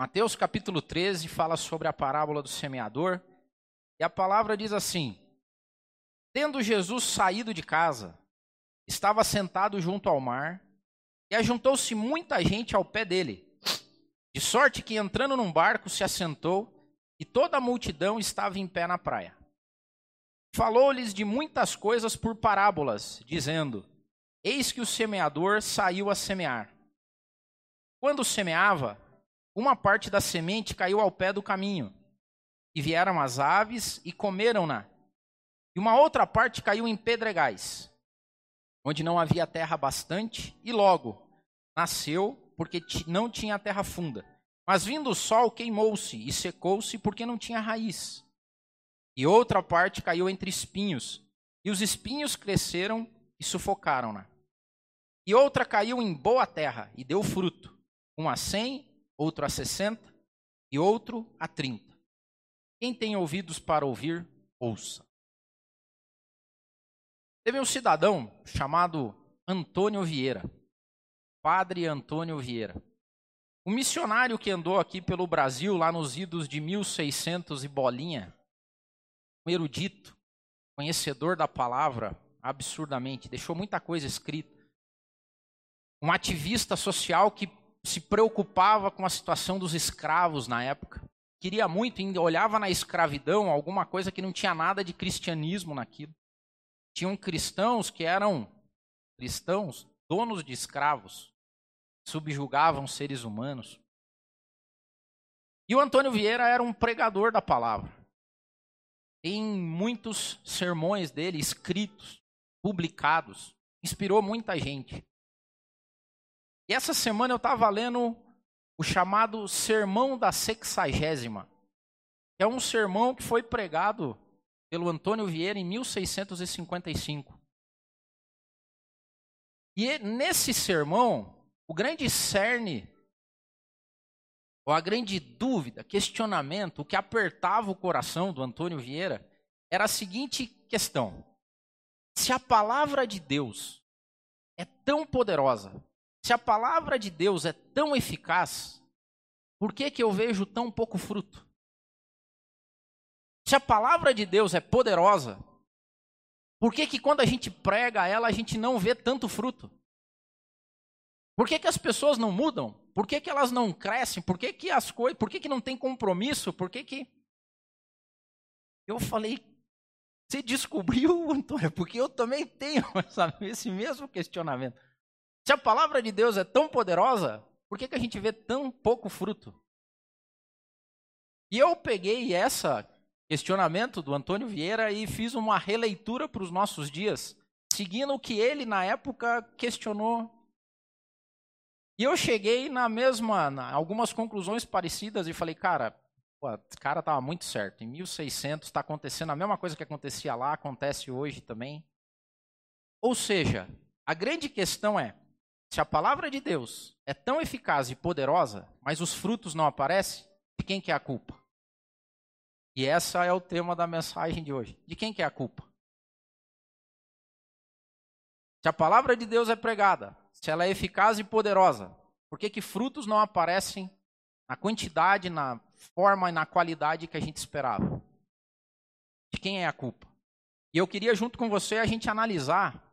Mateus capítulo 13 fala sobre a parábola do semeador. E a palavra diz assim: Tendo Jesus saído de casa, estava sentado junto ao mar, e ajuntou-se muita gente ao pé dele, de sorte que entrando num barco se assentou, e toda a multidão estava em pé na praia. Falou-lhes de muitas coisas por parábolas, dizendo: Eis que o semeador saiu a semear. Quando semeava, uma parte da semente caiu ao pé do caminho, e vieram as aves e comeram-na. E uma outra parte caiu em pedregais, onde não havia terra bastante, e logo nasceu, porque não tinha terra funda. Mas vindo o sol, queimou-se e secou-se, porque não tinha raiz. E outra parte caiu entre espinhos, e os espinhos cresceram e sufocaram-na. E outra caiu em boa terra e deu fruto, um a cem, outro a 60 e outro a 30. Quem tem ouvidos para ouvir, ouça. Teve um cidadão chamado Antônio Vieira, Padre Antônio Vieira. Um missionário que andou aqui pelo Brasil, lá nos idos de 1600 e bolinha, um erudito, conhecedor da palavra, absurdamente, deixou muita coisa escrita. Um ativista social que se preocupava com a situação dos escravos na época. Queria muito, olhava na escravidão alguma coisa que não tinha nada de cristianismo naquilo. Tinham cristãos que eram cristãos, donos de escravos, subjugavam seres humanos. E o Antônio Vieira era um pregador da palavra. Em muitos sermões dele escritos, publicados, inspirou muita gente. E essa semana eu estava lendo o chamado Sermão da Sexagésima, que é um sermão que foi pregado pelo Antônio Vieira em 1655. E nesse sermão, o grande cerne, ou a grande dúvida, questionamento, o que apertava o coração do Antônio Vieira, era a seguinte questão: se a palavra de Deus é tão poderosa, se a palavra de Deus é tão eficaz, por que, que eu vejo tão pouco fruto? Se a palavra de Deus é poderosa, por que, que quando a gente prega ela, a gente não vê tanto fruto? Por que, que as pessoas não mudam? Por que, que elas não crescem? Por que, que as coisas. Por que, que não tem compromisso? Por que, que. Eu falei, você descobriu, Antônio, porque eu também tenho esse mesmo questionamento. Se a palavra de Deus é tão poderosa, por que, que a gente vê tão pouco fruto? E eu peguei esse questionamento do Antônio Vieira e fiz uma releitura para os nossos dias, seguindo o que ele, na época, questionou. E eu cheguei na mesma, na, algumas conclusões parecidas e falei, cara, esse cara estava muito certo. Em 1600 está acontecendo a mesma coisa que acontecia lá, acontece hoje também. Ou seja, a grande questão é, se a palavra de Deus é tão eficaz e poderosa, mas os frutos não aparecem, de quem que é a culpa? E essa é o tema da mensagem de hoje. De quem que é a culpa? Se a palavra de Deus é pregada, se ela é eficaz e poderosa, por que que frutos não aparecem na quantidade, na forma e na qualidade que a gente esperava? De quem é a culpa? E eu queria junto com você a gente analisar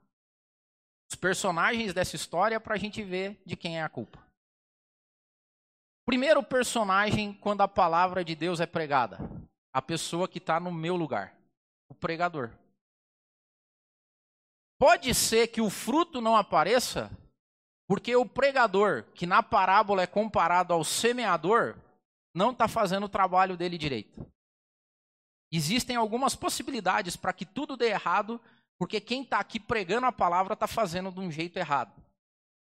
os personagens dessa história para a gente ver de quem é a culpa. Primeiro personagem quando a palavra de Deus é pregada, a pessoa que está no meu lugar, o pregador. Pode ser que o fruto não apareça, porque o pregador, que na parábola é comparado ao semeador, não está fazendo o trabalho dele direito. Existem algumas possibilidades para que tudo dê errado porque quem está aqui pregando a palavra está fazendo de um jeito errado.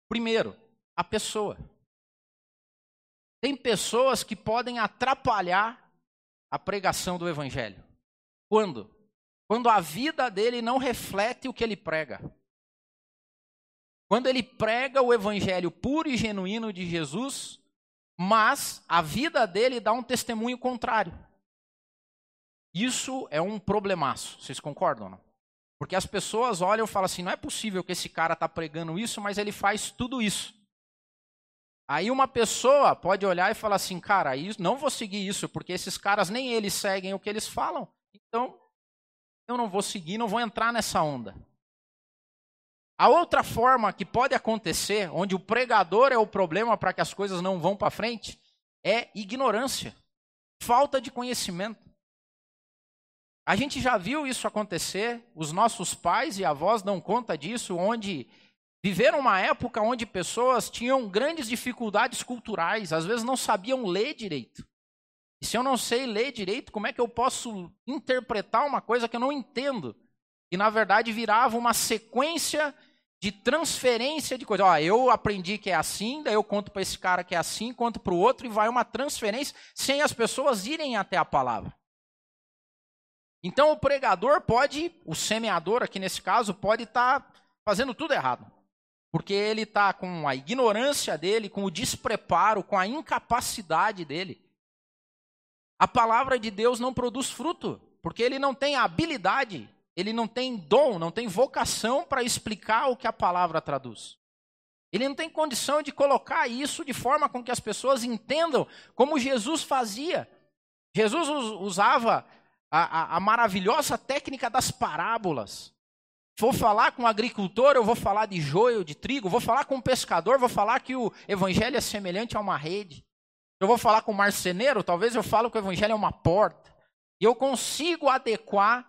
Primeiro, a pessoa. Tem pessoas que podem atrapalhar a pregação do evangelho. Quando? Quando a vida dele não reflete o que ele prega. Quando ele prega o evangelho puro e genuíno de Jesus, mas a vida dele dá um testemunho contrário. Isso é um problemaço. Vocês concordam ou não? Porque as pessoas olham e falam assim: não é possível que esse cara está pregando isso, mas ele faz tudo isso. Aí uma pessoa pode olhar e falar assim, cara, não vou seguir isso, porque esses caras nem eles seguem o que eles falam. Então, eu não vou seguir, não vou entrar nessa onda. A outra forma que pode acontecer, onde o pregador é o problema para que as coisas não vão para frente, é ignorância, falta de conhecimento. A gente já viu isso acontecer, os nossos pais e avós dão conta disso, onde viveram uma época onde pessoas tinham grandes dificuldades culturais, às vezes não sabiam ler direito. E se eu não sei ler direito, como é que eu posso interpretar uma coisa que eu não entendo? E na verdade virava uma sequência de transferência de coisa. Ó, eu aprendi que é assim, daí eu conto para esse cara que é assim, conto para o outro e vai uma transferência sem as pessoas irem até a palavra. Então o pregador pode, o semeador aqui nesse caso, pode estar tá fazendo tudo errado. Porque ele está com a ignorância dele, com o despreparo, com a incapacidade dele. A palavra de Deus não produz fruto, porque ele não tem habilidade ele não tem dom, não tem vocação para explicar o que a palavra traduz. Ele não tem condição de colocar isso de forma com que as pessoas entendam como Jesus fazia. Jesus usava a, a, a maravilhosa técnica das parábolas. Vou falar com o agricultor, eu vou falar de joio, de trigo. Vou falar com o pescador, vou falar que o evangelho é semelhante a uma rede. Eu vou falar com o marceneiro, talvez eu falo que o evangelho é uma porta. E eu consigo adequar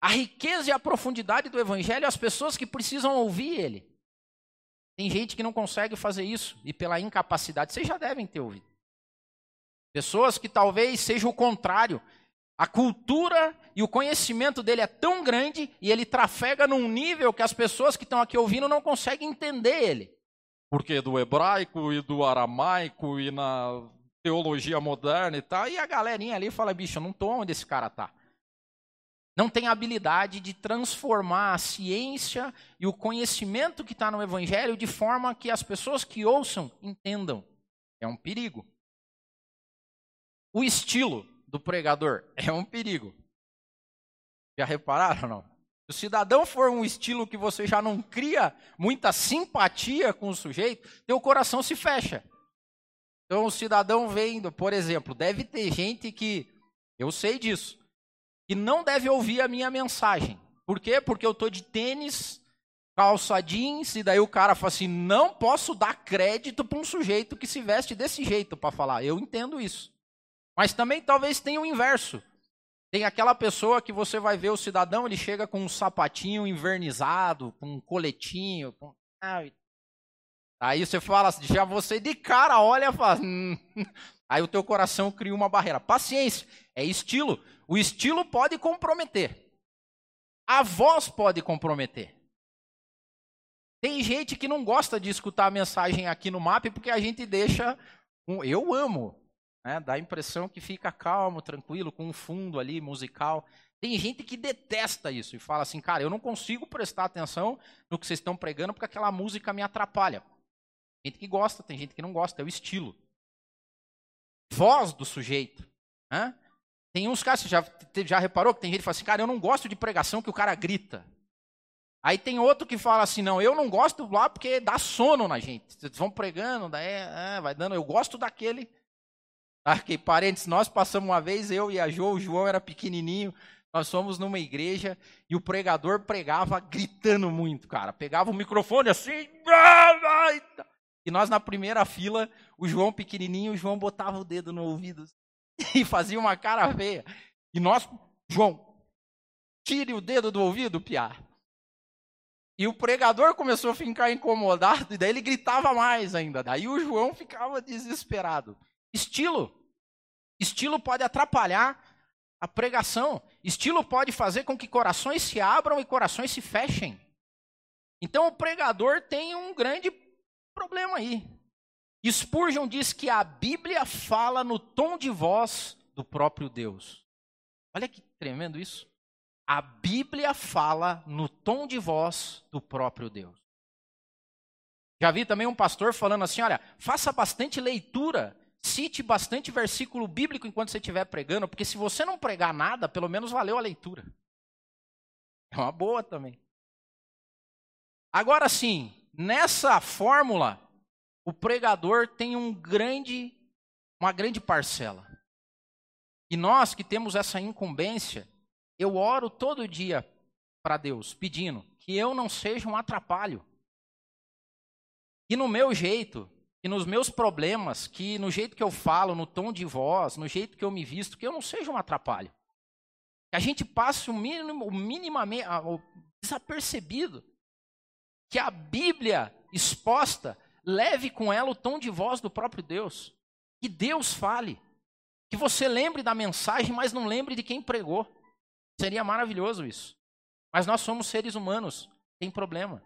a riqueza e a profundidade do evangelho às pessoas que precisam ouvir ele. Tem gente que não consegue fazer isso e pela incapacidade, vocês já devem ter ouvido. Pessoas que talvez seja o contrário. A cultura e o conhecimento dele é tão grande e ele trafega num nível que as pessoas que estão aqui ouvindo não conseguem entender ele. Porque do hebraico e do aramaico e na teologia moderna e tal, e a galerinha ali fala, bicho, eu não estou onde esse cara está não tem habilidade de transformar a ciência e o conhecimento que está no Evangelho de forma que as pessoas que ouçam entendam. É um perigo. O estilo do pregador é um perigo. Já repararam não? Se o cidadão for um estilo que você já não cria muita simpatia com o sujeito, teu coração se fecha. Então o cidadão vendo, por exemplo, deve ter gente que eu sei disso que não deve ouvir a minha mensagem. Por quê? Porque eu estou de tênis, calça jeans, e daí o cara fala assim: não posso dar crédito para um sujeito que se veste desse jeito para falar. Eu entendo isso. Mas também talvez tenha o inverso. Tem aquela pessoa que você vai ver o cidadão, ele chega com um sapatinho invernizado, com um coletinho. Com... Aí você fala, já você de cara olha e fala. Hum. Aí o teu coração cria uma barreira. Paciência, é estilo. O estilo pode comprometer. A voz pode comprometer. Tem gente que não gosta de escutar a mensagem aqui no MAP porque a gente deixa. Eu amo. Né? Dá a impressão que fica calmo, tranquilo, com um fundo ali musical. Tem gente que detesta isso e fala assim, cara, eu não consigo prestar atenção no que vocês estão pregando porque aquela música me atrapalha. Tem gente que gosta, tem gente que não gosta, é o estilo. Voz do sujeito. Né? Tem uns caras, você já, já reparou que tem gente que fala assim, cara, eu não gosto de pregação que o cara grita. Aí tem outro que fala assim, não, eu não gosto lá porque dá sono na gente. Vocês vão pregando, daí é, vai dando, eu gosto daquele. Aqui, parentes, nós passamos uma vez, eu e a Jo, o João era pequenininho, nós fomos numa igreja e o pregador pregava gritando muito, cara. Pegava o microfone assim, e nós na primeira fila, o João pequenininho, o João botava o dedo no ouvido e fazia uma cara feia. E nós, João, tire o dedo do ouvido, piá. E o pregador começou a ficar incomodado, e daí ele gritava mais ainda. Daí o João ficava desesperado. Estilo. Estilo pode atrapalhar a pregação. Estilo pode fazer com que corações se abram e corações se fechem. Então o pregador tem um grande problema aí. Spurgeon diz que a Bíblia fala no tom de voz do próprio Deus. Olha que tremendo isso. A Bíblia fala no tom de voz do próprio Deus. Já vi também um pastor falando assim: olha, faça bastante leitura, cite bastante versículo bíblico enquanto você estiver pregando, porque se você não pregar nada, pelo menos valeu a leitura. É uma boa também. Agora sim, nessa fórmula, o pregador tem um grande, uma grande parcela. E nós que temos essa incumbência, eu oro todo dia para Deus, pedindo que eu não seja um atrapalho. Que no meu jeito, que nos meus problemas, que no jeito que eu falo, no tom de voz, no jeito que eu me visto, que eu não seja um atrapalho. Que a gente passe o mínimo, o minimamente, o desapercebido. Que a Bíblia exposta leve com ela o tom de voz do próprio Deus. Que Deus fale. Que você lembre da mensagem, mas não lembre de quem pregou. Seria maravilhoso isso. Mas nós somos seres humanos, tem problema.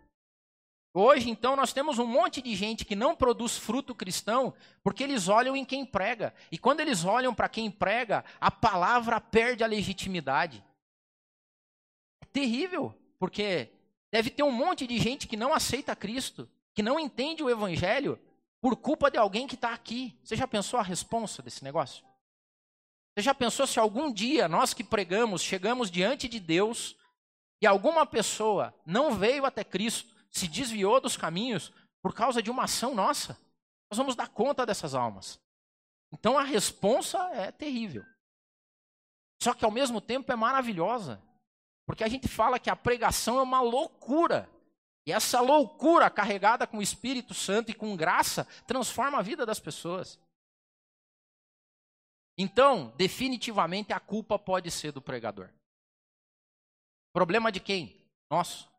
Hoje, então, nós temos um monte de gente que não produz fruto cristão porque eles olham em quem prega. E quando eles olham para quem prega, a palavra perde a legitimidade. É terrível, porque deve ter um monte de gente que não aceita Cristo, que não entende o Evangelho por culpa de alguém que está aqui. Você já pensou a responsa desse negócio? Você já pensou se algum dia nós que pregamos chegamos diante de Deus e alguma pessoa não veio até Cristo? Se desviou dos caminhos por causa de uma ação nossa. Nós vamos dar conta dessas almas. Então a responsa é terrível. Só que ao mesmo tempo é maravilhosa. Porque a gente fala que a pregação é uma loucura. E essa loucura carregada com o Espírito Santo e com graça transforma a vida das pessoas. Então, definitivamente a culpa pode ser do pregador. Problema de quem? Nosso.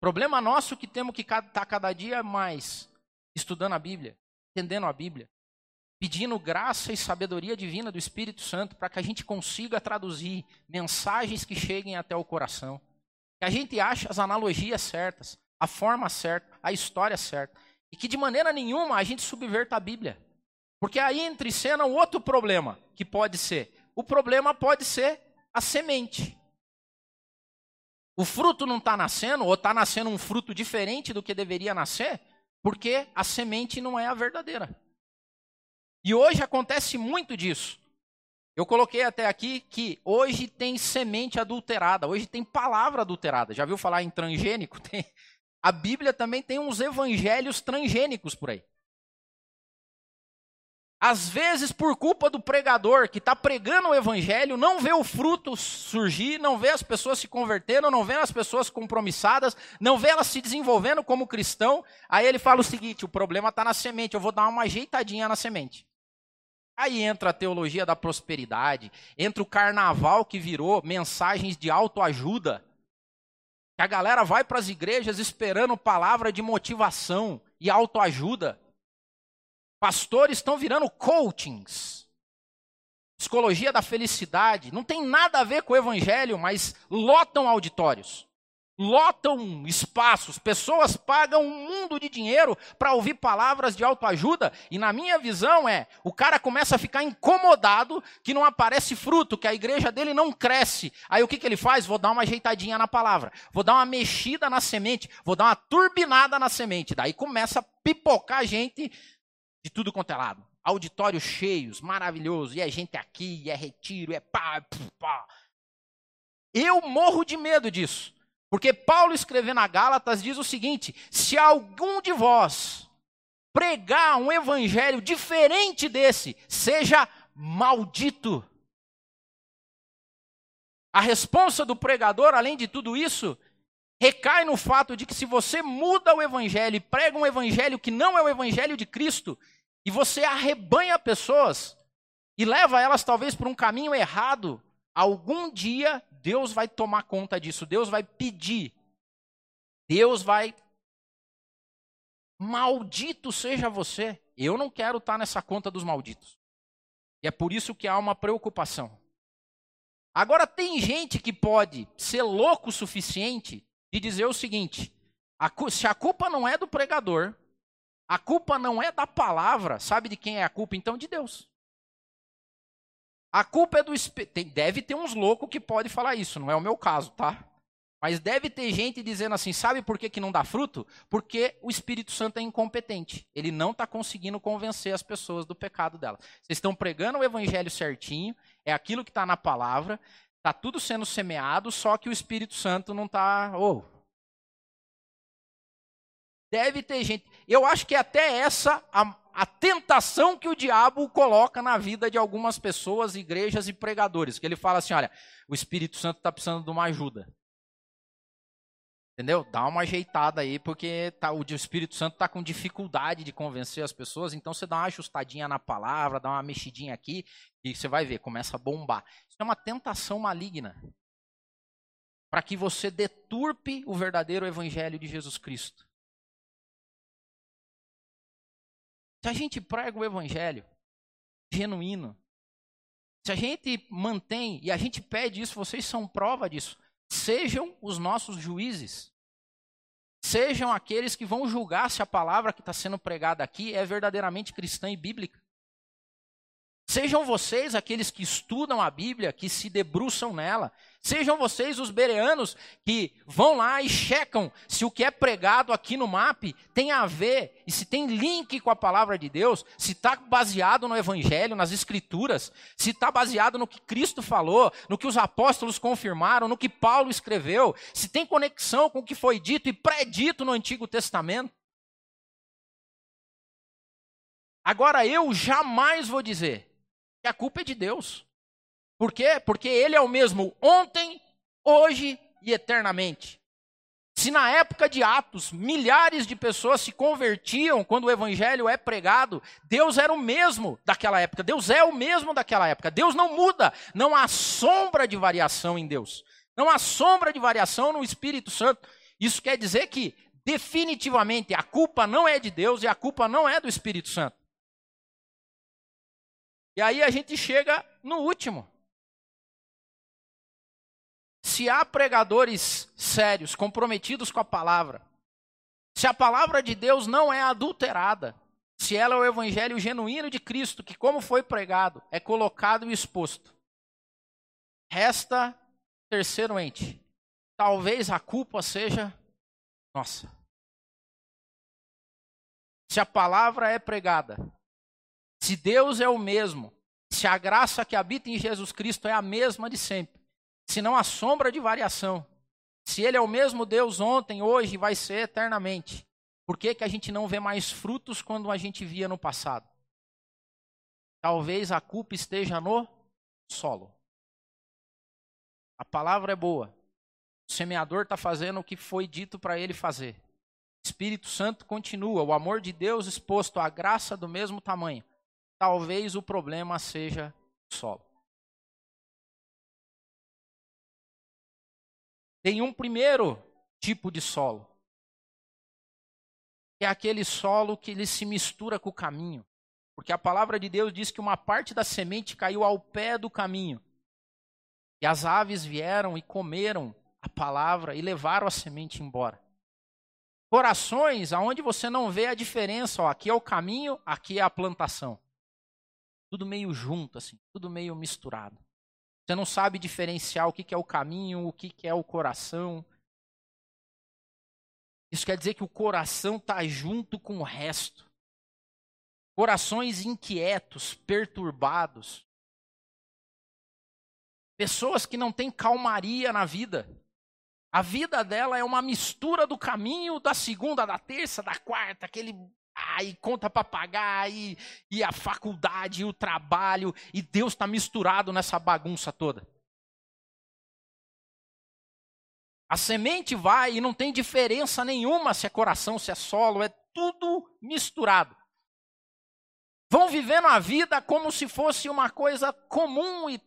Problema nosso que temos que estar tá cada dia mais estudando a Bíblia, entendendo a Bíblia, pedindo graça e sabedoria divina do Espírito Santo para que a gente consiga traduzir mensagens que cheguem até o coração. Que a gente ache as analogias certas, a forma certa, a história certa. E que de maneira nenhuma a gente subverta a Bíblia. Porque aí entra em cena um outro problema que pode ser. O problema pode ser a semente. O fruto não está nascendo, ou está nascendo um fruto diferente do que deveria nascer, porque a semente não é a verdadeira. E hoje acontece muito disso. Eu coloquei até aqui que hoje tem semente adulterada, hoje tem palavra adulterada. Já viu falar em transgênico? Tem. A Bíblia também tem uns evangelhos transgênicos por aí. Às vezes, por culpa do pregador que está pregando o evangelho, não vê o fruto surgir, não vê as pessoas se convertendo, não vê as pessoas compromissadas, não vê elas se desenvolvendo como cristão. Aí ele fala o seguinte: o problema está na semente, eu vou dar uma ajeitadinha na semente. Aí entra a teologia da prosperidade, entra o carnaval que virou mensagens de autoajuda. Que a galera vai para as igrejas esperando palavra de motivação e autoajuda. Pastores estão virando coachings. Psicologia da felicidade. Não tem nada a ver com o evangelho, mas lotam auditórios. Lotam espaços. Pessoas pagam um mundo de dinheiro para ouvir palavras de autoajuda. E na minha visão é: o cara começa a ficar incomodado que não aparece fruto, que a igreja dele não cresce. Aí o que, que ele faz? Vou dar uma ajeitadinha na palavra. Vou dar uma mexida na semente. Vou dar uma turbinada na semente. Daí começa a pipocar gente de tudo quanto é lado. Auditórios cheios, maravilhoso. E é gente aqui, e é retiro, é pá, pá. Eu morro de medo disso. Porque Paulo escrevendo a Gálatas diz o seguinte: se algum de vós pregar um evangelho diferente desse, seja maldito. A resposta do pregador, além de tudo isso, recai no fato de que se você muda o evangelho e prega um evangelho que não é o evangelho de Cristo, e você arrebanha pessoas e leva elas talvez por um caminho errado, algum dia Deus vai tomar conta disso, Deus vai pedir, Deus vai. Maldito seja você. Eu não quero estar nessa conta dos malditos. E é por isso que há uma preocupação. Agora, tem gente que pode ser louco o suficiente de dizer o seguinte: a, se a culpa não é do pregador, a culpa não é da palavra, sabe de quem é a culpa? Então, de Deus. A culpa é do Espírito. Deve ter uns loucos que pode falar isso, não é o meu caso, tá? Mas deve ter gente dizendo assim: sabe por que, que não dá fruto? Porque o Espírito Santo é incompetente. Ele não está conseguindo convencer as pessoas do pecado dela. Vocês estão pregando o evangelho certinho, é aquilo que está na palavra, Está tudo sendo semeado, só que o Espírito Santo não está. Oh. Deve ter gente. Eu acho que é até essa a, a tentação que o diabo coloca na vida de algumas pessoas, igrejas e pregadores. Que ele fala assim: olha, o Espírito Santo está precisando de uma ajuda. Entendeu? Dá uma ajeitada aí, porque tá, o Espírito Santo está com dificuldade de convencer as pessoas, então você dá uma ajustadinha na palavra, dá uma mexidinha aqui, e você vai ver, começa a bombar. Isso é uma tentação maligna. Para que você deturpe o verdadeiro evangelho de Jesus Cristo. Se a gente prega o evangelho genuíno, se a gente mantém, e a gente pede isso, vocês são prova disso, sejam os nossos juízes. Sejam aqueles que vão julgar se a palavra que está sendo pregada aqui é verdadeiramente cristã e bíblica. Sejam vocês aqueles que estudam a Bíblia, que se debruçam nela. Sejam vocês os bereanos que vão lá e checam se o que é pregado aqui no MAP tem a ver e se tem link com a palavra de Deus, se está baseado no Evangelho, nas Escrituras, se está baseado no que Cristo falou, no que os apóstolos confirmaram, no que Paulo escreveu, se tem conexão com o que foi dito e predito no Antigo Testamento. Agora eu jamais vou dizer que a culpa é de Deus. Por quê? Porque Ele é o mesmo ontem, hoje e eternamente. Se na época de Atos milhares de pessoas se convertiam quando o evangelho é pregado, Deus era o mesmo daquela época, Deus é o mesmo daquela época. Deus não muda, não há sombra de variação em Deus. Não há sombra de variação no Espírito Santo. Isso quer dizer que definitivamente a culpa não é de Deus e a culpa não é do Espírito Santo. E aí a gente chega no último. Se há pregadores sérios, comprometidos com a palavra, se a palavra de Deus não é adulterada, se ela é o evangelho genuíno de Cristo, que como foi pregado, é colocado e exposto. Resta terceiro ente. Talvez a culpa seja nossa. Se a palavra é pregada, se Deus é o mesmo, se a graça que habita em Jesus Cristo é a mesma de sempre, se não há sombra de variação, se Ele é o mesmo Deus ontem, hoje e vai ser eternamente, por que, que a gente não vê mais frutos quando a gente via no passado? Talvez a culpa esteja no solo. A palavra é boa. O semeador está fazendo o que foi dito para ele fazer. Espírito Santo continua, o amor de Deus exposto, a graça do mesmo tamanho talvez o problema seja o solo. Tem um primeiro tipo de solo, é aquele solo que ele se mistura com o caminho. Porque a palavra de Deus diz que uma parte da semente caiu ao pé do caminho. E as aves vieram e comeram a palavra e levaram a semente embora. Corações aonde você não vê a diferença, ó, aqui é o caminho, aqui é a plantação. Tudo meio junto, assim, tudo meio misturado. Você não sabe diferenciar o que é o caminho, o que é o coração. Isso quer dizer que o coração está junto com o resto. Corações inquietos, perturbados. Pessoas que não têm calmaria na vida. A vida dela é uma mistura do caminho da segunda, da terça, da quarta, aquele e conta para pagar, e, e a faculdade, e o trabalho, e Deus está misturado nessa bagunça toda. A semente vai e não tem diferença nenhuma se é coração, se é solo, é tudo misturado. Vão vivendo a vida como se fosse uma coisa comum e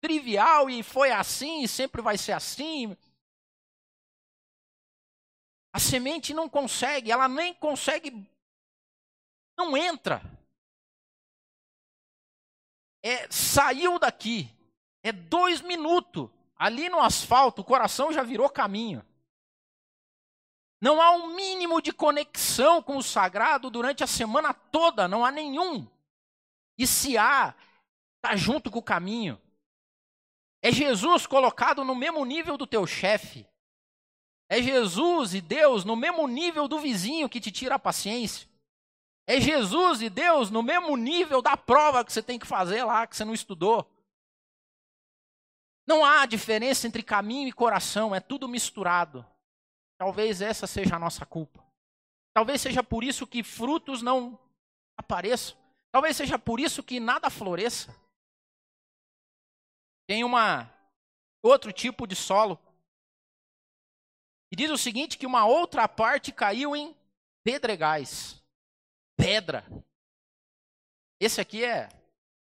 trivial, e foi assim, e sempre vai ser assim. A semente não consegue, ela nem consegue não entra. É, saiu daqui. É dois minutos. Ali no asfalto, o coração já virou caminho. Não há um mínimo de conexão com o sagrado durante a semana toda, não há nenhum. E se há, está junto com o caminho. É Jesus colocado no mesmo nível do teu chefe. É Jesus e Deus no mesmo nível do vizinho que te tira a paciência. É Jesus e Deus no mesmo nível da prova que você tem que fazer lá, que você não estudou. Não há diferença entre caminho e coração, é tudo misturado. Talvez essa seja a nossa culpa. Talvez seja por isso que frutos não apareçam. Talvez seja por isso que nada floresça. Tem uma outro tipo de solo. E diz o seguinte que uma outra parte caiu em pedregais. Pedra. Esse aqui é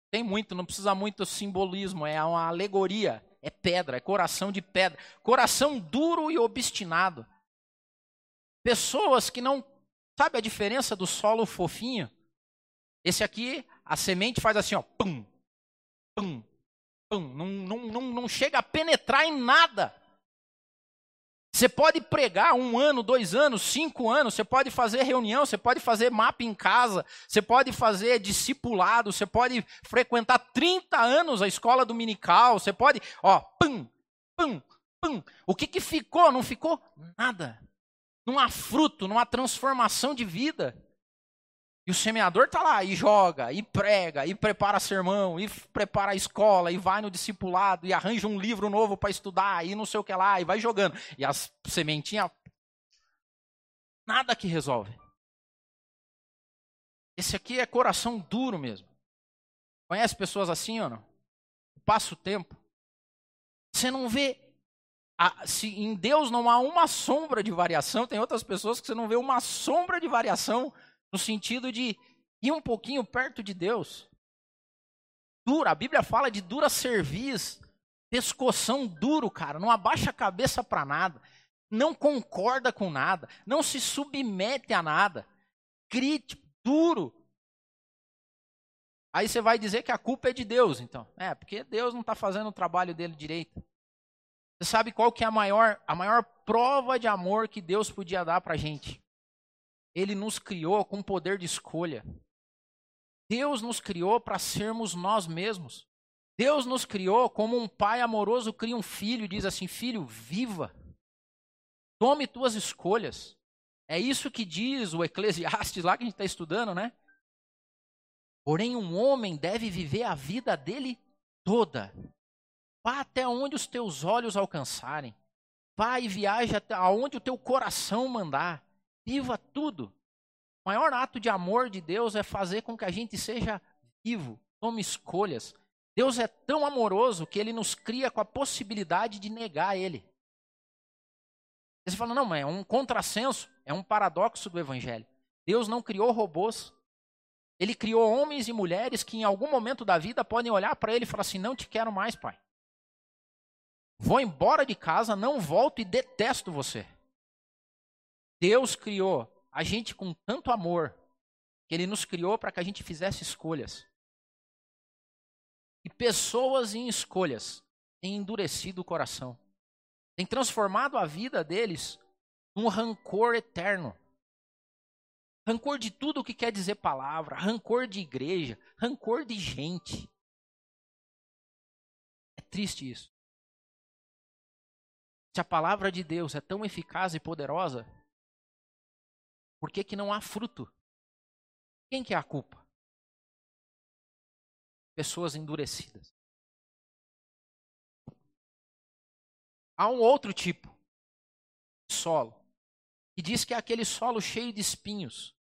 tem muito, não precisa muito simbolismo, é uma alegoria, é pedra, é coração de pedra, coração duro e obstinado. Pessoas que não sabe a diferença do solo fofinho? Esse aqui, a semente faz assim, ó, pum, pum, pum, não, não, não, não chega a penetrar em nada. Você pode pregar um ano, dois anos, cinco anos, você pode fazer reunião, você pode fazer mapa em casa, você pode fazer discipulado, você pode frequentar 30 anos a escola dominical, você pode, ó, pum, pum, pum. O que, que ficou? Não ficou nada. Não há fruto, não há transformação de vida. E o semeador está lá e joga, e prega, e prepara sermão, e prepara a escola, e vai no discipulado, e arranja um livro novo para estudar, e não sei o que lá, e vai jogando. E as sementinhas. Nada que resolve. Esse aqui é coração duro mesmo. Conhece pessoas assim ou não? Passa o tempo. Você não vê. se em Deus não há uma sombra de variação, tem outras pessoas que você não vê uma sombra de variação no sentido de ir um pouquinho perto de Deus. Dura, a Bíblia fala de dura cerviz, pescoção duro, cara, não abaixa a cabeça para nada, não concorda com nada, não se submete a nada, crítico, duro. Aí você vai dizer que a culpa é de Deus, então. É, porque Deus não está fazendo o trabalho dele direito. Você sabe qual que é a maior, a maior prova de amor que Deus podia dar para a gente? Ele nos criou com poder de escolha. Deus nos criou para sermos nós mesmos. Deus nos criou como um pai amoroso cria um filho e diz assim: Filho, viva. Tome tuas escolhas. É isso que diz o Eclesiastes lá que a gente está estudando, né? Porém, um homem deve viver a vida dele toda. Vá até onde os teus olhos alcançarem. Vá e viaje até onde o teu coração mandar. Viva tudo. O maior ato de amor de Deus é fazer com que a gente seja vivo, tome escolhas. Deus é tão amoroso que ele nos cria com a possibilidade de negar ele. Você fala, não, mas é um contrassenso, é um paradoxo do evangelho. Deus não criou robôs. Ele criou homens e mulheres que em algum momento da vida podem olhar para ele e falar assim: não te quero mais, pai. Vou embora de casa, não volto e detesto você. Deus criou a gente com tanto amor que Ele nos criou para que a gente fizesse escolhas. E pessoas em escolhas têm endurecido o coração, têm transformado a vida deles num rancor eterno. Rancor de tudo o que quer dizer palavra, rancor de igreja, rancor de gente. É triste isso. Se a palavra de Deus é tão eficaz e poderosa, por que, que não há fruto? Quem que é a culpa? Pessoas endurecidas. Há um outro tipo de solo, que diz que é aquele solo cheio de espinhos,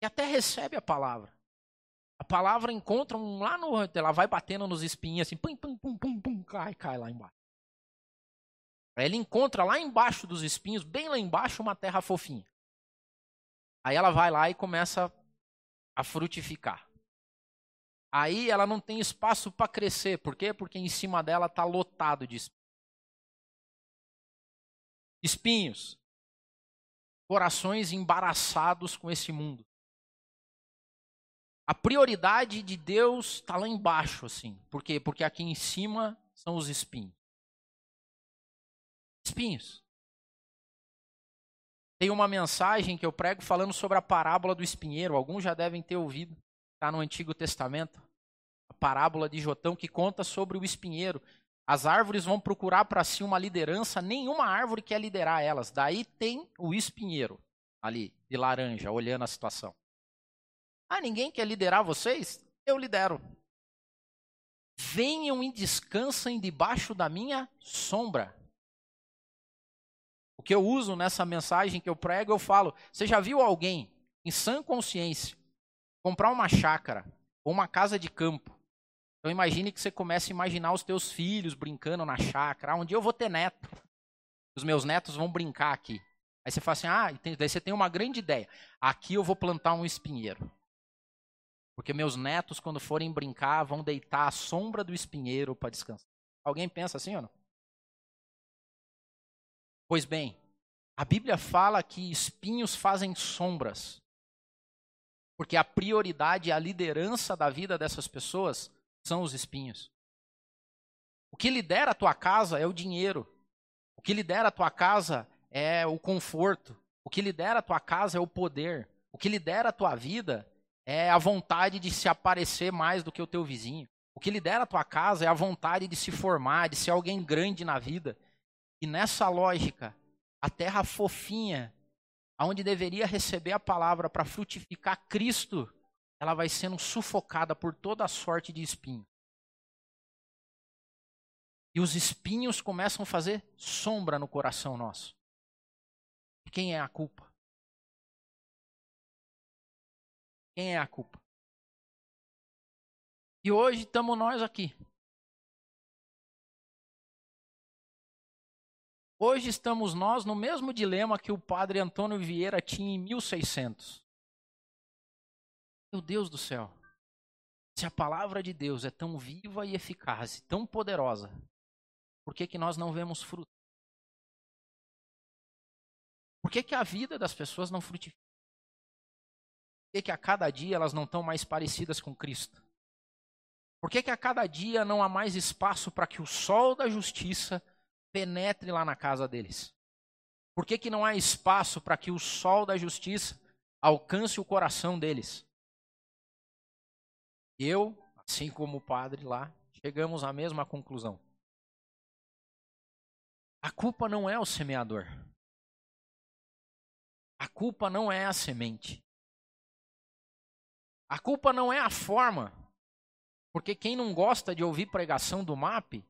que até recebe a palavra. A palavra encontra um lá no. Ela vai batendo nos espinhos assim, pum, pum, pum, pum, pum, cai, cai lá embaixo. Ele encontra lá embaixo dos espinhos, bem lá embaixo, uma terra fofinha. Aí ela vai lá e começa a frutificar. Aí ela não tem espaço para crescer. Por quê? Porque em cima dela está lotado de espinhos. Corações embaraçados com esse mundo. A prioridade de Deus está lá embaixo, assim. Por quê? Porque aqui em cima são os espinhos. Espinhos. Tem uma mensagem que eu prego falando sobre a parábola do espinheiro. Alguns já devem ter ouvido. Está no Antigo Testamento. A parábola de Jotão que conta sobre o espinheiro. As árvores vão procurar para si uma liderança, nenhuma árvore quer liderar elas. Daí tem o espinheiro ali, de laranja, olhando a situação. Ah, ninguém quer liderar vocês? Eu lidero. Venham e descansem debaixo da minha sombra. O que eu uso nessa mensagem que eu prego, eu falo: você já viu alguém em sã consciência comprar uma chácara ou uma casa de campo? Então imagine que você comece a imaginar os teus filhos brincando na chácara. Ah, um dia eu vou ter neto. Os meus netos vão brincar aqui. Aí você fala assim: ah, daí você tem uma grande ideia. Aqui eu vou plantar um espinheiro. Porque meus netos, quando forem brincar, vão deitar à sombra do espinheiro para descansar. Alguém pensa assim ou não? Pois bem, a Bíblia fala que espinhos fazem sombras. Porque a prioridade e a liderança da vida dessas pessoas são os espinhos. O que lidera a tua casa é o dinheiro. O que lidera a tua casa é o conforto. O que lidera a tua casa é o poder. O que lidera a tua vida é a vontade de se aparecer mais do que o teu vizinho. O que lidera a tua casa é a vontade de se formar, de ser alguém grande na vida. E nessa lógica, a terra fofinha, aonde deveria receber a palavra para frutificar Cristo, ela vai sendo sufocada por toda a sorte de espinhos. E os espinhos começam a fazer sombra no coração nosso. E quem é a culpa? Quem é a culpa? E hoje estamos nós aqui. Hoje estamos nós no mesmo dilema que o padre Antônio Vieira tinha em 1600. Meu Deus do céu. Se a palavra de Deus é tão viva e eficaz, tão poderosa, por que, que nós não vemos fruto? Por que, que a vida das pessoas não frutifica? Por que, que a cada dia elas não estão mais parecidas com Cristo? Por que, que a cada dia não há mais espaço para que o sol da justiça penetre lá na casa deles? Por que, que não há espaço para que o sol da justiça alcance o coração deles? Eu, assim como o padre lá, chegamos à mesma conclusão. A culpa não é o semeador. A culpa não é a semente. A culpa não é a forma. Porque quem não gosta de ouvir pregação do MAP,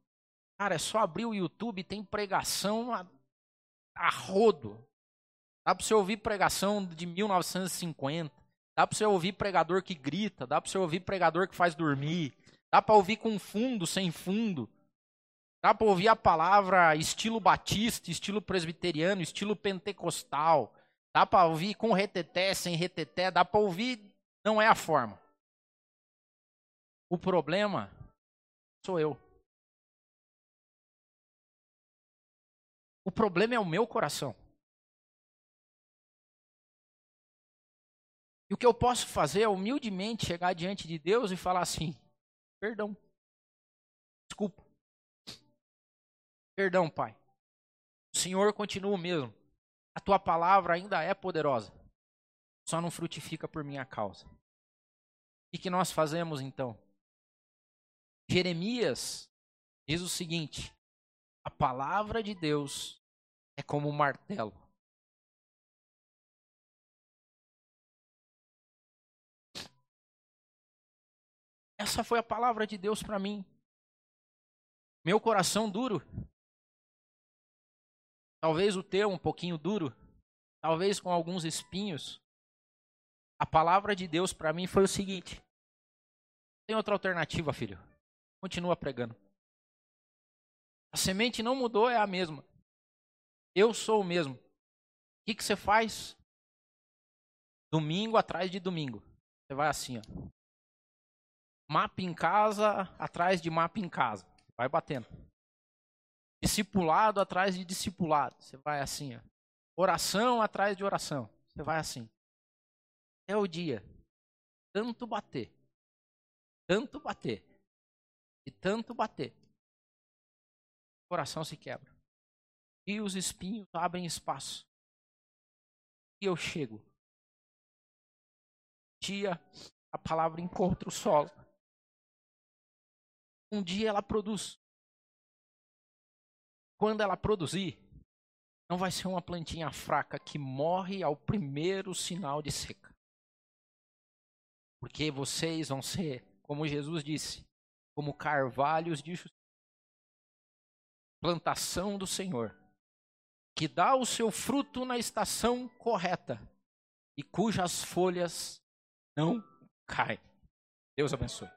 cara, é só abrir o YouTube, tem pregação a, a rodo. Dá para você ouvir pregação de 1950. Dá para você ouvir pregador que grita. Dá para você ouvir pregador que faz dormir. Dá para ouvir com fundo, sem fundo. Dá para ouvir a palavra estilo batista, estilo presbiteriano, estilo pentecostal. Dá para ouvir com reteté, sem reteté. Dá para ouvir, não é a forma. O problema sou eu. O problema é o meu coração. E o que eu posso fazer é humildemente chegar diante de Deus e falar assim: perdão, desculpa. Perdão, Pai. O Senhor continua o mesmo. A tua palavra ainda é poderosa. Só não frutifica por minha causa. O que nós fazemos então? Jeremias diz o seguinte: a palavra de Deus é como um martelo. Essa foi a palavra de Deus para mim. Meu coração duro Talvez o teu um pouquinho duro, talvez com alguns espinhos. A palavra de Deus para mim foi o seguinte: tem outra alternativa, filho. Continua pregando. A semente não mudou, é a mesma. Eu sou o mesmo. O que, que você faz? Domingo atrás de domingo. Você vai assim, ó. Mapa em casa, atrás de mapa em casa. Vai batendo. Discipulado atrás de discipulado. Você vai assim, ó. Oração atrás de oração. Você vai assim. É o dia. Tanto bater. Tanto bater. E tanto bater. Coração se quebra. E os espinhos abrem espaço. E eu chego. Dia a palavra encontra o solo. Um dia ela produz quando ela produzir, não vai ser uma plantinha fraca que morre ao primeiro sinal de seca. Porque vocês vão ser, como Jesus disse, como carvalhos de justiça. Plantação do Senhor. que dá o seu fruto na estação correta e cujas folhas não caem. Deus abençoe.